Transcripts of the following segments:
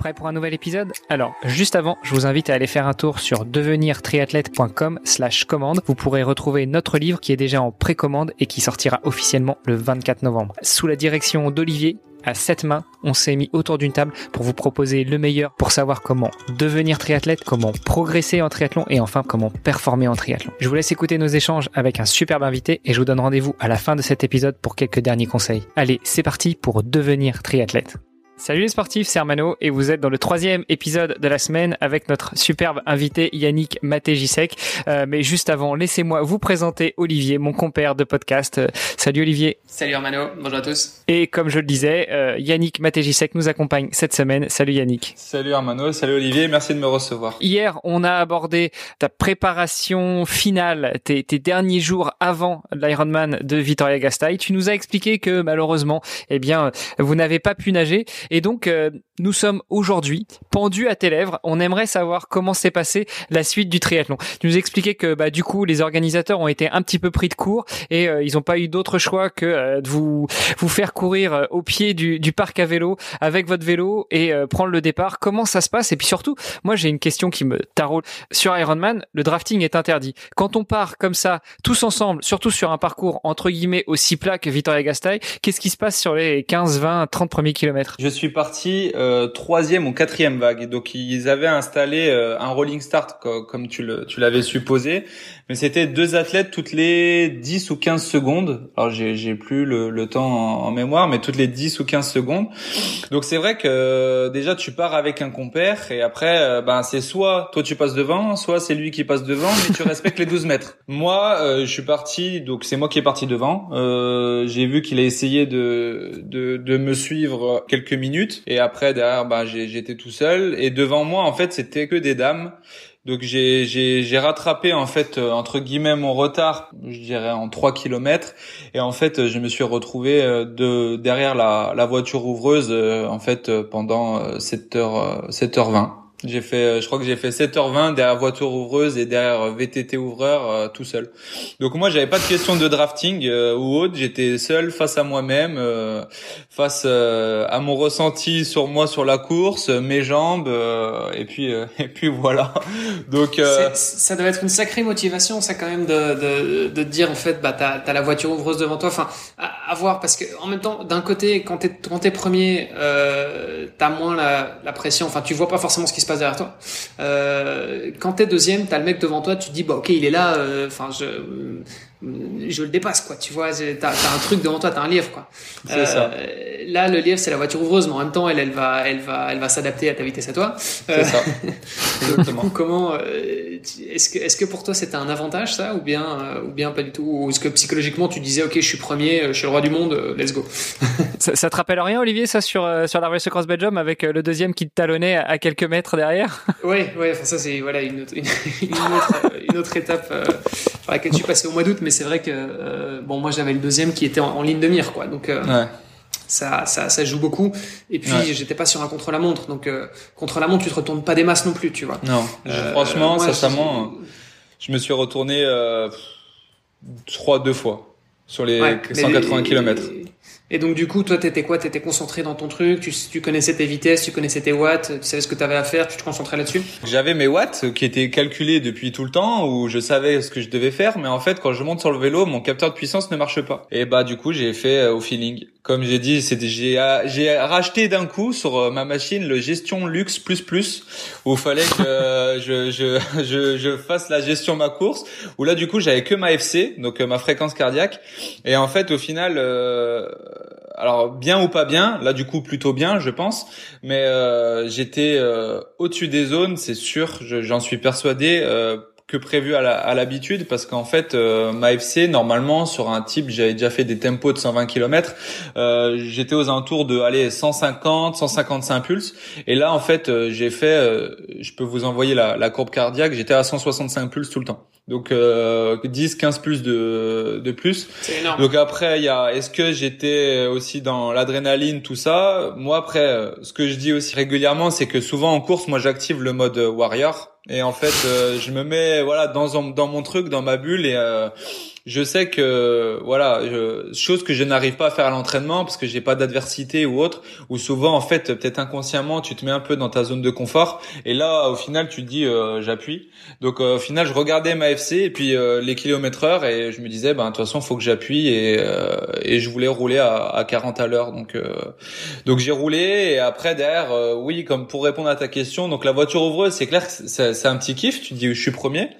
Prêt pour un nouvel épisode Alors, juste avant, je vous invite à aller faire un tour sur devenirtriathlète.com slash commande. Vous pourrez retrouver notre livre qui est déjà en précommande et qui sortira officiellement le 24 novembre. Sous la direction d'Olivier, à sept mains, on s'est mis autour d'une table pour vous proposer le meilleur pour savoir comment devenir triathlète, comment progresser en triathlon et enfin comment performer en triathlon. Je vous laisse écouter nos échanges avec un superbe invité et je vous donne rendez-vous à la fin de cet épisode pour quelques derniers conseils. Allez, c'est parti pour devenir triathlète. Salut les sportifs, c'est Armano et vous êtes dans le troisième épisode de la semaine avec notre superbe invité Yannick Matéjisek. Euh, mais juste avant, laissez-moi vous présenter Olivier, mon compère de podcast. Euh, salut Olivier. Salut Armano, bonjour à tous. Et comme je le disais, euh, Yannick Matéjisek nous accompagne cette semaine. Salut Yannick. Salut Armano, salut Olivier, merci de me recevoir. Hier, on a abordé ta préparation finale, tes, tes derniers jours avant l'Ironman de Vitoria Gasteiz. Tu nous as expliqué que malheureusement, eh bien, vous n'avez pas pu nager et donc, euh, nous sommes aujourd'hui pendus à tes lèvres. On aimerait savoir comment s'est passée la suite du triathlon. Tu nous expliquais que, bah, du coup, les organisateurs ont été un petit peu pris de court et euh, ils n'ont pas eu d'autre choix que euh, de vous vous faire courir au pied du, du, parc à vélo avec votre vélo et prendre le départ. Comment ça se passe? Et puis surtout, moi, j'ai une question qui me taraude. Sur Ironman, le drafting est interdit. Quand on part comme ça, tous ensemble, surtout sur un parcours entre guillemets aussi plat que Vittoria Gasteiz, qu'est-ce qui se passe sur les 15, 20, 30 premiers kilomètres? Parti euh, troisième ou quatrième vague. Donc ils avaient installé euh, un rolling start comme tu l'avais supposé, mais c'était deux athlètes toutes les 10 ou 15 secondes. Alors j'ai j'ai plus le, le temps en, mémoire, mais toutes les 10 ou 15 secondes. Donc c'est vrai que euh, déjà tu pars avec un compère et après euh, ben c'est soit toi tu passes devant, soit c'est lui qui passe devant, mais tu respectes les 12 mètres. Moi je suis parti, donc c'est moi qui est parti devant. j'ai vu qu'il a essayé de, de de me suivre quelques minutes et après derrière, bah, j'étais tout seul. Et devant moi, en fait, c'était que des dames. Donc j'ai rattrapé en fait euh, entre guillemets mon retard, je dirais en 3 kilomètres et en fait je me suis retrouvé euh, de derrière la, la voiture ouvreuse euh, en fait pendant 7h 7h20. J'ai fait, euh, je crois que j'ai fait 7h20 derrière voiture ouvreuse et derrière euh, VTT ouvreur euh, tout seul. Donc moi j'avais pas de question de drafting ou autre, j'étais seul face à moi-même, face à mon ressenti sur moi sur la course, mes jambes et puis et puis voilà. Donc ça doit être une sacrée motivation ça quand même de de, de dire en fait bah t'as as la voiture ouvreuse devant toi, enfin à, voir parce que en même temps d'un côté quand t'es quand t'es premier euh, t'as moins la, la pression, enfin tu vois pas forcément ce qui se derrière toi. Euh, quand t'es deuxième, t'as le mec devant toi, tu dis bah ok il est là, euh, enfin je je le dépasse quoi tu vois t'as as un truc devant toi t'as un lièvre quoi. Ça. Euh, là le lièvre c'est la voiture ouvreuse mais en même temps elle elle va elle va elle va s'adapter à ta vitesse à toi. C'est ça. Exactement. comment est-ce que est-ce que pour toi c'était un avantage ça ou bien ou bien pas du tout ou est-ce que psychologiquement tu disais ok je suis premier je suis le roi du monde let's go. Ça, ça, te rappelle rien Olivier ça sur sur la Race Cross Belgium avec le deuxième qui te talonnait à quelques mètres derrière? Oui, ouais, enfin ça c'est voilà une autre, une, autre, une autre étape euh, par laquelle je suis passé au mois d'août, mais c'est vrai que euh, bon moi j'avais le deuxième qui était en, ligne de mire quoi, donc euh, ouais. ça, ça ça joue beaucoup. Et puis j'étais pas sur un contre la montre, donc euh, contre la montre tu te retournes pas des masses non plus, tu vois. Non, franchement, moi, sincèrement, je me suis retourné trois deux fois sur les 180 km. Et donc du coup, toi, t'étais quoi? T'étais concentré dans ton truc, tu, tu, connaissais tes vitesses, tu connaissais tes watts, tu savais ce que t'avais à faire, tu te concentrais là-dessus? J'avais mes watts qui étaient calculés depuis tout le temps, où je savais ce que je devais faire, mais en fait, quand je monte sur le vélo, mon capteur de puissance ne marche pas. Et bah du coup, j'ai fait euh, au feeling. Comme j'ai dit, c'était j'ai euh, racheté d'un coup sur euh, ma machine le gestion luxe plus plus, où il fallait que je, je, je je fasse la gestion de ma course. Où là, du coup, j'avais que ma FC, donc ma fréquence cardiaque. Et en fait, au final alors bien ou pas bien, là du coup plutôt bien, je pense, mais euh, j'étais euh, au-dessus des zones, c'est sûr, j'en suis persuadé. Euh, que prévu à l'habitude parce qu'en fait ma FC normalement sur un type j'avais déjà fait des tempos de 120 km j'étais aux alentours de aller 150 155 pulses. Et là en fait j'ai fait je peux vous envoyer la, la courbe cardiaque j'étais à 165 pulses tout le temps. Donc euh, 10 15 plus de de plus. Énorme. donc après il y a est-ce que j'étais aussi dans l'adrénaline tout ça? Moi après euh, ce que je dis aussi régulièrement c'est que souvent en course moi j'active le mode warrior et en fait euh, je me mets voilà dans dans mon truc dans ma bulle et euh, je sais que voilà, chose que je n'arrive pas à faire à l'entraînement parce que j'ai pas d'adversité ou autre, ou souvent en fait peut-être inconsciemment tu te mets un peu dans ta zone de confort. Et là au final tu te dis euh, j'appuie. Donc euh, au final je regardais ma FC et puis euh, les kilomètres heure et je me disais ben de toute façon faut que j'appuie et et je voulais rouler à, à 40 à l'heure. Donc donc j'ai roulé et après derrière oui comme pour répondre à ta question donc la voiture ouvreuse c'est clair que c'est un petit kiff. Tu te dis je suis premier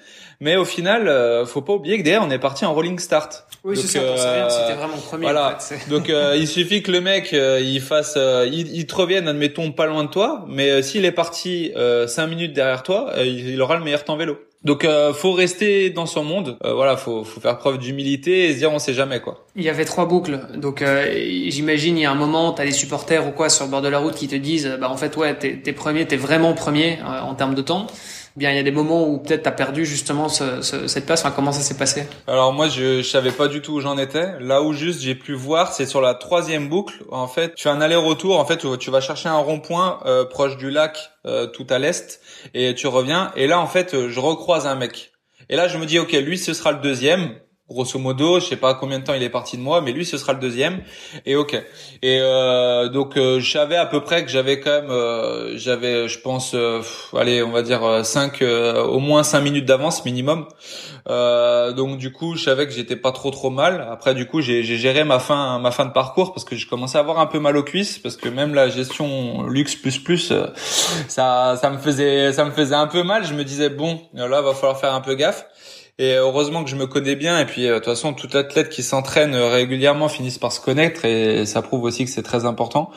mais au final, euh, faut pas oublier que derrière, on est parti en rolling start. Oui, c'est ça, euh, c'était vraiment premier. Voilà. En fait, Donc, euh, il suffit que le mec, euh, il fasse, il, il, te revienne, admettons, pas loin de toi, mais s'il est parti cinq minutes derrière toi, il, aura le meilleur temps vélo. Donc euh, faut rester dans son monde. Euh, voilà, faut faut faire preuve d'humilité et se dire on sait jamais quoi. Il y avait trois boucles. Donc j'imagine il y a un moment t'as les supporters ou quoi sur le bord de la route qui te disent bah en fait ouais t'es t'es premier, t'es vraiment premier en termes de temps bien il y a des moments où peut-être tu as perdu justement ce, ce, cette place enfin, Comment ça s'est passé? Alors moi je, je savais pas du tout où j'en étais. Là où juste j'ai pu voir, c'est sur la troisième boucle. En fait, tu fais un aller-retour. En fait, tu vas chercher un rond-point euh, proche du lac, euh, tout à l'est, et tu reviens. Et là, en fait, je recroise un mec. Et là, je me dis, ok, lui, ce sera le deuxième grosso modo, je sais pas combien de temps il est parti de moi, mais lui ce sera le deuxième. Et ok. Et euh, donc euh, je savais à peu près que j'avais quand même, euh, j'avais, je pense, euh, allez, on va dire 5, au moins 5 minutes d'avance minimum. donc du coup, je savais que j'étais pas trop trop mal. Après du coup, j'ai géré ma fin ma fin de parcours parce que je commençais à avoir un peu mal aux cuisses parce que même la gestion luxe plus plus, ça ça me faisait ça me faisait un peu mal. Je me disais bon, là va falloir faire un peu gaffe. Et heureusement que je me connais bien. Et puis, euh, de toute façon, tout athlète qui s'entraîne régulièrement finisse par se connaître. Et ça prouve aussi que c'est très important.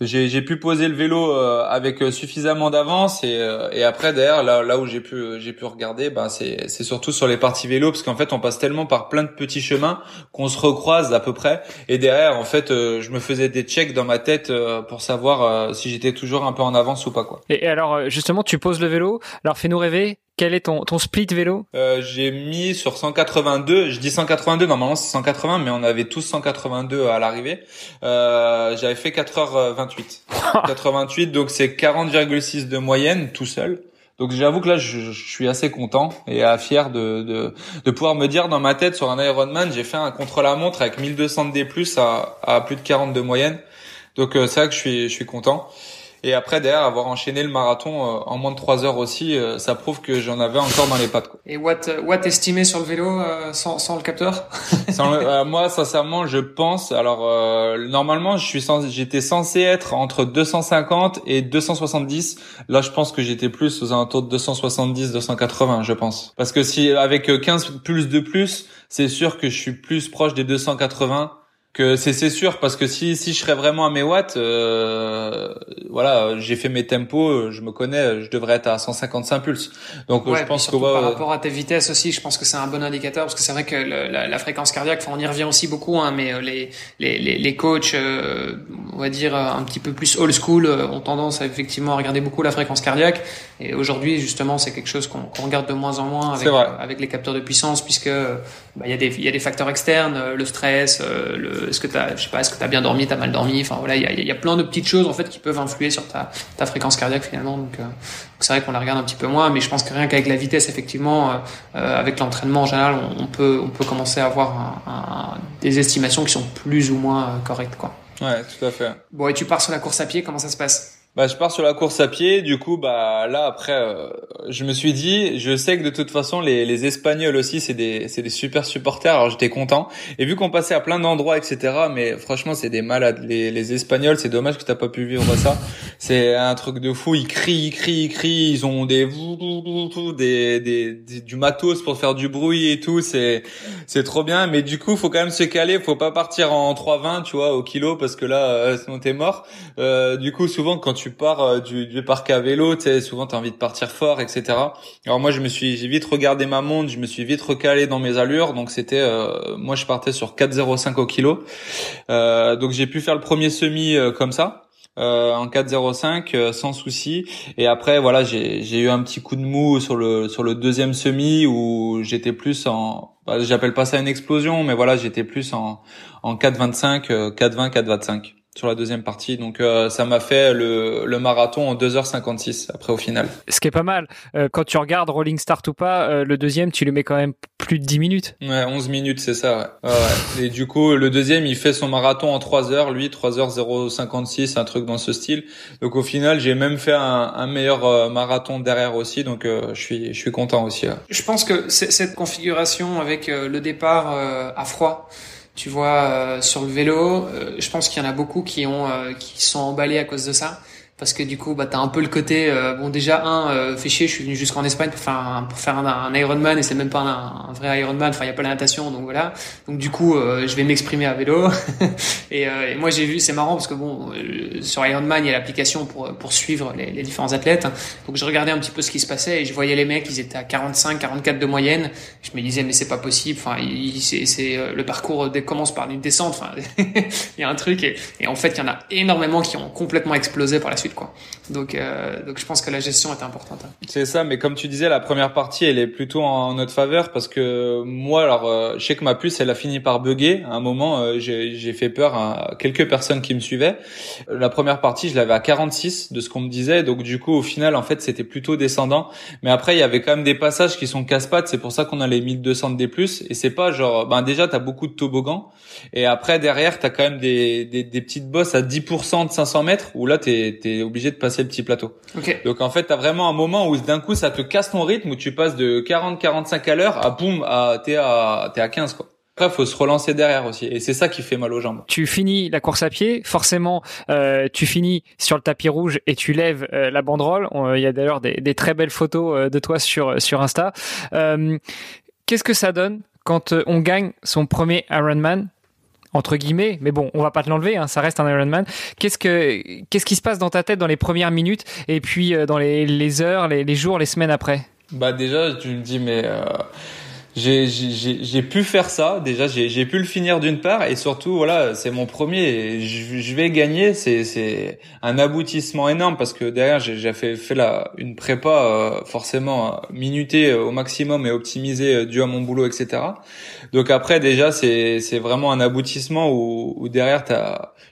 J'ai pu poser le vélo euh, avec suffisamment d'avance. Et, euh, et, après, d'ailleurs, là, là où j'ai pu, j'ai pu regarder, ben, c'est surtout sur les parties vélo. Parce qu'en fait, on passe tellement par plein de petits chemins qu'on se recroise à peu près. Et derrière, en fait, je me faisais des checks dans ma tête pour savoir si j'étais toujours un peu en avance ou pas. quoi. Et alors, justement, tu poses le vélo. Alors, fais-nous rêver quel est ton, ton split vélo euh, J'ai mis sur 182. Je dis 182, normalement c'est 180, mais on avait tous 182 à l'arrivée. Euh, J'avais fait 4h28. 4h28, donc c'est 40,6 de moyenne tout seul. Donc j'avoue que là, je, je, suis assez content et fier de, de, de, pouvoir me dire dans ma tête sur un Ironman, j'ai fait un contre-la-montre avec 1200 de D+, à, à plus de 40 de moyenne. Donc euh, c'est vrai que je suis, je suis content. Et après, derrière, avoir enchaîné le marathon euh, en moins de 3 heures aussi, euh, ça prouve que j'en avais encore dans les pattes. Quoi. Et what, what estimé sur le vélo euh, sans, sans le capteur? Sans le, Moi, sincèrement, je pense. Alors, normalement, je suis j'étais censé être entre 250 et 270. Là, je pense que j'étais plus aux alentours de 270, 280, je pense. Parce que si avec 15 plus de plus, c'est sûr que je suis plus proche des 280 que c'est c'est sûr parce que si si je serais vraiment à mes watts euh, voilà j'ai fait mes tempos je me connais je devrais être à 155 pulses. Donc je pense que par rapport à tes vitesses aussi je pense que c'est un bon indicateur parce que c'est vrai que la, la, fréquence cardiaque enfin on y revient aussi beaucoup hein, mais euh, les les les, les coachs euh, on va dire un petit peu plus old school euh, ont tendance à effectivement à regarder beaucoup la fréquence cardiaque et aujourd'hui justement c'est quelque chose qu'on regarde de moins en moins avec avec les capteurs de puissance puisque bah, il y a des il y a des facteurs externes le stress le est-ce que t'as, je sais pas, est-ce que t'as bien dormi, t'as mal dormi. Enfin voilà, il y a, y a, plein de petites choses en fait qui peuvent influer sur ta, ta fréquence cardiaque finalement. Donc, euh, c'est vrai qu'on la regarde un petit peu moins, mais je pense que rien qu'avec la vitesse, effectivement, euh, euh, avec l'entraînement en général, on, peut, on peut commencer à avoir un, des estimations qui sont plus ou moins correctes, quoi. Ouais, tout à fait. Bon, et tu pars sur la course à pied, comment ça se passe? Bah, je pars sur la course à pied. Du coup, bah là après, euh, je me suis dit, je sais que de toute façon, les, les Espagnols aussi, c'est des, c'est des super supporters. Alors j'étais content. Et vu qu'on passait à plein d'endroits, etc. Mais franchement, c'est des malades. Les, les Espagnols, c'est dommage que t'as pas pu vivre ça. C'est un truc de fou. Ils crient, ils crient, ils crient. Ils ont des, des, des, du matos pour faire du bruit et tout. C'est, c'est trop bien. Mais du coup, faut quand même se caler. Faut pas partir en 3,20, tu vois, au kilo, parce que là, euh, sinon t'es mort. Euh, du coup, souvent quand tu pars euh, du, du, parc à vélo, tu souvent t'as envie de partir fort, etc. Alors moi, je me suis, j'ai vite regardé ma montre, je me suis vite recalé dans mes allures, donc c'était, euh, moi, je partais sur 4,05 au kilo. Euh, donc j'ai pu faire le premier semi comme ça. Euh, en 4,05 sans souci. Et après voilà j'ai j'ai eu un petit coup de mou sur le sur le deuxième semi où j'étais plus en bah, j'appelle pas ça une explosion mais voilà j'étais plus en en 4,25 4,20 4,25 sur la deuxième partie. Donc euh, ça m'a fait le, le, marathon en 2h56 après au final. Ce qui est pas mal. Euh, quand tu regardes Rolling Start ou pas, euh, le deuxième, tu le mets quand même plus de 10 minutes. Ouais, 11 minutes, c'est ça. Ouais. ouais. Et du coup, le deuxième, il fait son marathon en 3 heures, lui 3h056, un truc dans ce style. Donc au final, j'ai même fait un, un meilleur marathon derrière aussi. Donc je suis je suis content aussi. Je pense que cette configuration avec le départ à froid tu vois, euh, sur le vélo, euh, je pense qu'il y en a beaucoup qui ont euh, qui sont emballés à cause de ça parce que du coup bah t'as un peu le côté euh, bon déjà un euh, fait chier je suis venu jusqu'en Espagne pour faire un, pour faire un, Ironman et c'est même pas un, vrai Ironman enfin il y a pas la natation donc voilà. Donc du coup euh, je vais m'exprimer à vélo. Et, euh, et, moi j'ai vu c'est marrant parce que bon sur Ironman il y a l'application pour pour suivre les, les, différents athlètes. Donc je regardais un petit peu ce qui se passait et je voyais les mecs ils étaient à 45 44 de moyenne. Je me disais mais c'est pas possible enfin c'est c'est le parcours commence par une descente enfin il y a un truc et, et en fait il y en a énormément qui ont complètement explosé par la suite Donc, euh, donc je pense que la gestion est importante. Hein. C'est ça, mais comme tu disais, la première partie, elle est plutôt en notre faveur parce que moi, alors, euh, je sais que ma puce, elle a fini par bugger. À un moment, euh, j'ai fait peur à quelques personnes qui me suivaient. La première partie, je l'avais à 46 de ce qu'on me disait, donc du coup, au final, en fait, c'était plutôt descendant. Mais après, il y avait quand même des passages qui sont casse-pattes. C'est pour ça qu'on a les 1200 de D+. Et c'est pas genre, ben déjà, t'as beaucoup de toboggans. Et après, derrière, t'as quand même des, des, des petites bosses à 10% de 500 mètres où là, t'es obligé de passer le petit plateau. Okay. Donc en fait, tu as vraiment un moment où d'un coup ça te casse ton rythme où tu passes de 40 45 à l'heure à boum à t'es à t'es à 15 quoi. Après, faut se relancer derrière aussi, et c'est ça qui fait mal aux jambes. Tu finis la course à pied, forcément, euh, tu finis sur le tapis rouge et tu lèves euh, la banderole. Il y a d'ailleurs des, des, très belles photos euh, de toi sur sur Insta. Euh, Qu'est-ce que ça donne quand euh, on gagne son premier Ironman? Entre guillemets, mais bon, on va pas te l'enlever, hein, ça reste un Ironman. Qu'est-ce que qu'est-ce qui se passe dans ta tête dans les premières minutes et puis euh, dans les, heures, les, les, jours, les semaines après? Bah déjà, tu me dis mais euh, j'ai pu faire ça. Déjà, j'ai pu le finir d'une part et surtout, voilà, c'est mon premier. Je, vais gagner. C'est un aboutissement énorme parce que derrière, j'ai fait, fait la, une prépa euh, forcément minutée au maximum et optimisée dû à mon boulot, etc. Donc après, déjà, c'est vraiment un aboutissement où, où derrière,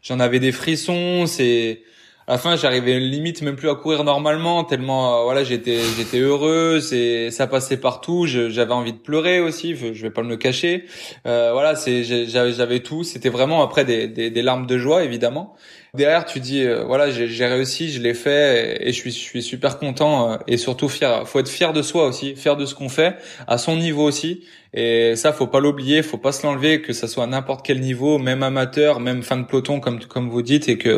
j'en avais des frissons. C'est à la fin j'arrivais limite même plus à courir normalement tellement euh, voilà j'étais j'étais heureux c'est ça passait partout j'avais envie de pleurer aussi je vais pas me le cacher. Euh, voilà c'est j'avais tout. C'était vraiment après des, des, larmes de joie évidemment derrière tu dis euh, voilà j'ai réussi je l'ai fait et, je suis je suis super content euh, et surtout fier faut être fier de soi aussi fier de ce qu'on fait à son niveau aussi et ça, faut pas l'oublier, faut pas se l'enlever, que ça soit à n'importe quel niveau, même amateur, même fin de peloton, comme comme vous dites, et que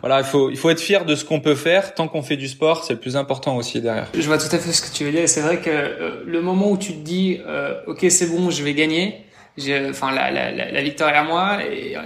voilà, il faut il faut être fier de ce qu'on peut faire tant qu'on fait du sport, c'est le plus important aussi derrière. Je vois tout à fait ce que tu veux dire. C'est vrai que euh, le moment où tu te dis, euh, ok, c'est bon, je vais gagner enfin la, la, la, victoire est à moi et euh,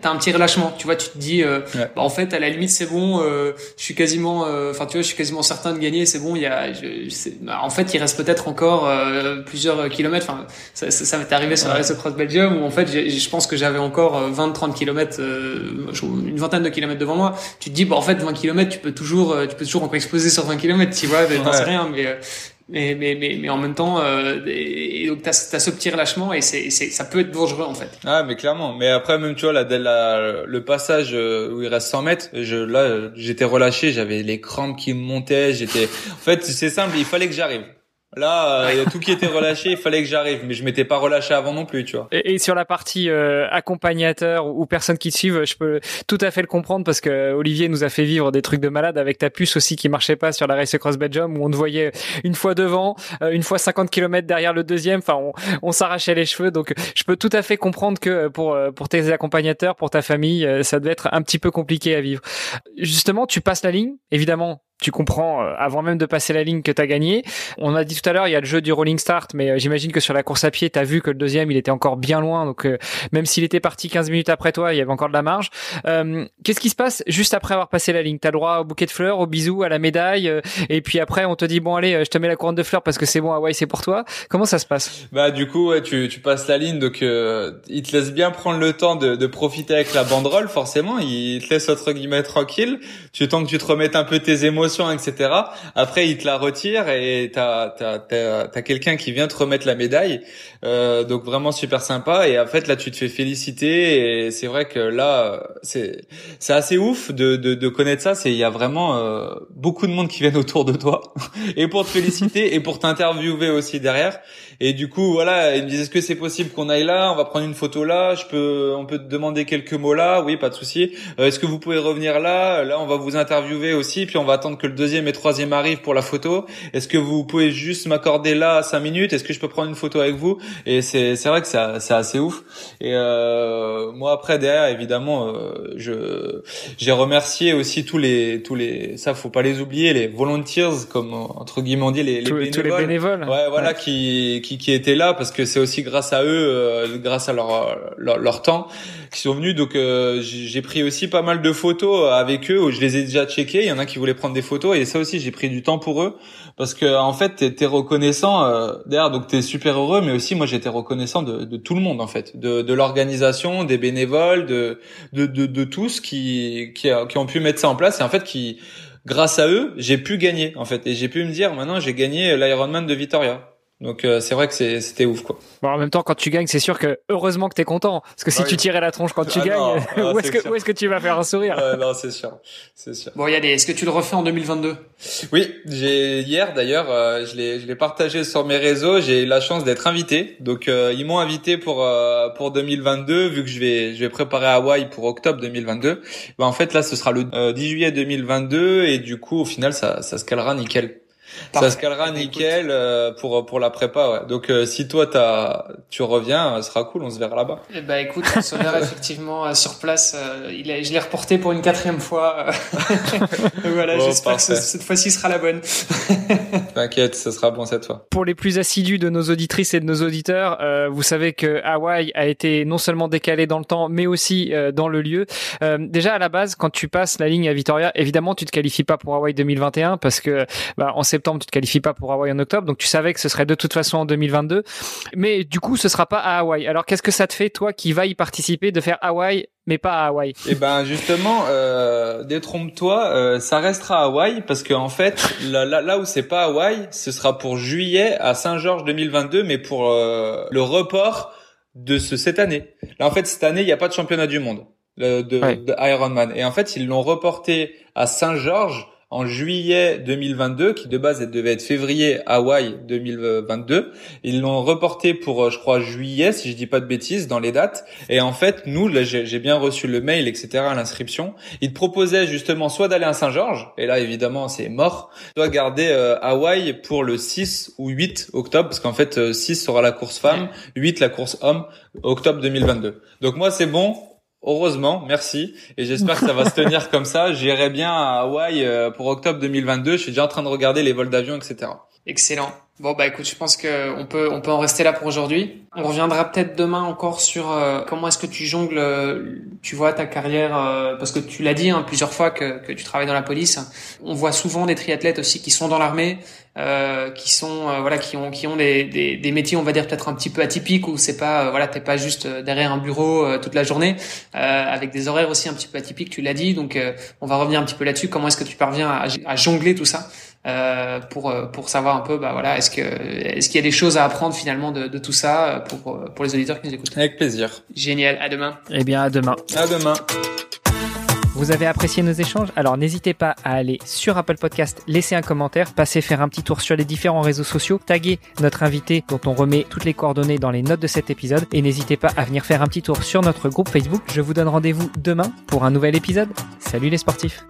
t'as un petit relâchement. Tu vois tu te dis euh, bah, en fait à la limite c'est bon euh, je suis quasiment euh, enfin tu vois je suis quasiment certain de gagner c'est bon il y a je, bah, en fait il reste peut-être encore euh, plusieurs kilomètres. Enfin ça, ça, ça m'est arrivé sur la Race Cross Belgium où en fait je pense que j'avais encore 20 30 kilomètres une vingtaine de kilomètres devant moi. Tu te dis bah en fait 20 kilomètres tu peux toujours tu peux toujours encore exploser sur 20 kilomètres tu vois t'en sais rien mais mais, mais, mais, mais en même temps, euh, et, donc t'as as ce petit relâchement et c'est, ça peut être dangereux en fait. Ah mais clairement. Mais après même tu vois la, la, le passage euh, où il reste 100 mètres, je, là j'étais relâché, j'avais les crampes qui montaient, j'étais. En fait c'est simple, il fallait que j'arrive. Là, euh, il y a tout qui était relâché, il fallait que j'arrive, mais je m'étais pas relâché avant non plus, tu vois. Et, et sur la partie euh, accompagnateur ou, ou personne qui te suivent, je peux tout à fait le comprendre parce que Olivier nous a fait vivre des trucs de malade avec ta puce aussi qui marchait pas sur la Race Cross Belgium où on te voyait une fois devant, euh, une fois 50 km derrière le deuxième, enfin on, on s'arrachait les cheveux. Donc je peux tout à fait comprendre que pour pour tes accompagnateurs, pour ta famille, ça devait être un petit peu compliqué à vivre. Justement, tu passes la ligne, évidemment, tu comprends euh, avant même de passer la ligne que tu as gagné. On a dit tout à l'heure, il y a le jeu du rolling start, mais euh, j'imagine que sur la course à pied, tu as vu que le deuxième, il était encore bien loin. Donc euh, même s'il était parti 15 minutes après toi, il y avait encore de la marge. Qu'est-ce qui se passe juste après avoir passé la ligne? Tu as droit au bouquet de fleurs, au bisou, à la médaille, et puis après, on te dit, bon allez, je te mets la couronne de fleurs parce que c'est bon, Hawaii, c'est pour toi. Comment ça se passe? Bah du coup, ouais, tu, tu passes la ligne, donc euh, il te laisse bien prendre le temps de, de profiter avec la banderole, forcément. Il te laisse, entre guillemets, tranquille. Tu temps que tu te remettes un peu tes émotions promotion, etc. Après, il te la retire et t'as t'as t'as, t'as quelqu'un qui vient te remettre la médaille. Euh, donc vraiment super sympa. Et en fait, là, tu te fais féliciter. Et c'est vrai que là, c'est c'est assez ouf de de, de connaître ça. C'est il y a vraiment euh, beaucoup de monde qui viennent autour de toi et pour te féliciter et pour t'interviewer aussi derrière. Et du coup, voilà, il me disait est-ce que c'est possible qu'on aille là? On va prendre une photo là. Je peux, on peut te demander quelques mots là? Oui, pas de souci. Euh, est-ce que vous pouvez revenir là? Là, on va vous interviewer aussi. Puis on va attendre que le deuxième et troisième arrivent pour la photo. Est-ce que vous pouvez juste m'accorder là cinq minutes? Est-ce que je peux prendre une photo avec vous? Et c'est c'est vrai que c'est c'est assez ouf. Et euh, moi après derrière, évidemment, euh, je j'ai remercié aussi tous les tous les ça faut pas les oublier les volunteers comme entre guillemets on dit les, les bénévoles. Tous les bénévoles. Ouais, voilà qui qui qui étaient là parce que c'est aussi grâce à eux, euh, grâce à leur, leur, leur temps, qui sont venus. Donc euh, j'ai pris aussi pas mal de photos avec eux où je les ai déjà checkés. Il y en a qui voulaient prendre des photos et ça aussi j'ai pris du temps pour eux parce que en fait t'es es reconnaissant euh, derrière donc t'es super heureux mais aussi moi j'étais reconnaissant de, de, tout le monde en fait de, de l'organisation des bénévoles de de, de, tous qui, qui qui ont pu mettre ça en place et en fait qui grâce à eux j'ai pu gagner en fait et j'ai pu me dire maintenant j'ai gagné l'Ironman de Vitoria donc euh, c'est vrai que c'était ouf quoi. Bon, en même temps quand tu gagnes c'est sûr que heureusement que t'es content. Parce que si tu tirais la tronche quand tu ah gagnes ah, où est-ce que où est-ce que tu vas faire un sourire Non c'est sûr. C'est sûr. Bon Yann est-ce que tu le refais en 2022 Oui j'ai hier d'ailleurs euh, je l'ai je l'ai partagé sur mes réseaux. J'ai eu la chance d'être invité. Donc euh, ils m'ont invité pour pour 2022 vu que je vais je vais préparer Hawaï pour octobre 2022 ben, en fait là ce sera le 10 juillet 2022 et du coup au final ça ça se calera nickel. Ça se calera nickel euh, pour pour la prépa. Ouais. Donc euh, si toi t'as tu reviens, ce sera cool. On se verra là-bas. Eh ben écoute, on se verra effectivement euh, sur place. il a, je l'ai reporté pour une quatrième fois. voilà, j'espère que cette fois-ci sera la bonne. T'inquiète, ce sera bon cette fois. Pour les plus assidus de nos auditrices et de nos auditeurs, vous savez que Hawaï a été non seulement décalé dans le temps, mais aussi dans le lieu. déjà à la base, quand tu passes la ligne à Vitoria, évidemment tu te qualifies pas pour Hawaï 2021 parce que bah, on sait septembre, tu te qualifies pas pour Hawaï en octobre, donc tu savais que ce serait de toute façon en 2022. Mais du coup, ce sera pas à Hawaï. Alors, qu'est-ce que ça te fait, toi, qui va y participer, de faire Hawaï mais pas à Hawaï? Eh ben justement, euh, détrompe-toi, euh, ça restera à Hawaï parce que en fait, là, là, où c'est pas Hawaï, ce sera pour juillet à Saint-Georges 2022, mais pour euh, le report de ce cette année. Là en fait, cette année, il n'y a pas de championnat du monde de, de Ironman, et en fait, ils l'ont reporté à Saint-Georges en juillet 2022, qui de base devait être février Hawaï 2022. Ils l'ont reporté pour, euh, je crois, juillet, si je dis pas de bêtises, dans les dates. Et en fait, nous, là, j'ai bien reçu le mail, etc., à l'inscription. Ils proposaient justement soit d'aller à Saint-Georges, et là, évidemment, c'est mort, soit garder euh, Hawaï pour le 6 ou 8 octobre, parce qu'en fait, 6 euh, sera la course femme, 8 la course homme, octobre 2022. Donc moi, c'est bon, Heureusement, merci. Et j'espère que ça va se tenir comme ça. J'irai bien à Hawaï euh, pour octobre 2022. Je suis déjà en train de regarder les vols d'avion, etc. Excellent. Bon bah écoute, je pense que on peut on peut en rester là pour aujourd'hui. On reviendra peut-être demain encore sur euh, comment est-ce que tu jongles, euh, tu vois ta carrière euh, parce que tu l'as dit hein, plusieurs fois que, que tu travailles dans la police. On voit souvent des triathlètes aussi qui sont dans l'armée, qui sont voilà qui ont qui ont des, des, des métiers on va dire peut-être un petit peu atypiques où c'est pas voilà t'es pas juste derrière un bureau toute la journée avec des horaires aussi un petit peu atypiques. Tu l'as dit donc on va revenir un petit peu là-dessus. Comment est-ce que tu parviens à, à jongler tout ça? Euh, pour euh, pour savoir un peu bah voilà est-ce que est-ce qu'il y a des choses à apprendre finalement de, de tout ça euh, pour pour les auditeurs qui nous écoutent? Avec plaisir. Génial. À demain. Eh bien à demain. À demain. Vous avez apprécié nos échanges? Alors n'hésitez pas à aller sur Apple Podcast, laisser un commentaire, passer faire un petit tour sur les différents réseaux sociaux, taguer notre invité dont on remet toutes les coordonnées dans les notes de cet épisode et n'hésitez pas à venir faire un petit tour sur notre groupe Facebook. Je vous donne rendez-vous demain pour un nouvel épisode. Salut les sportifs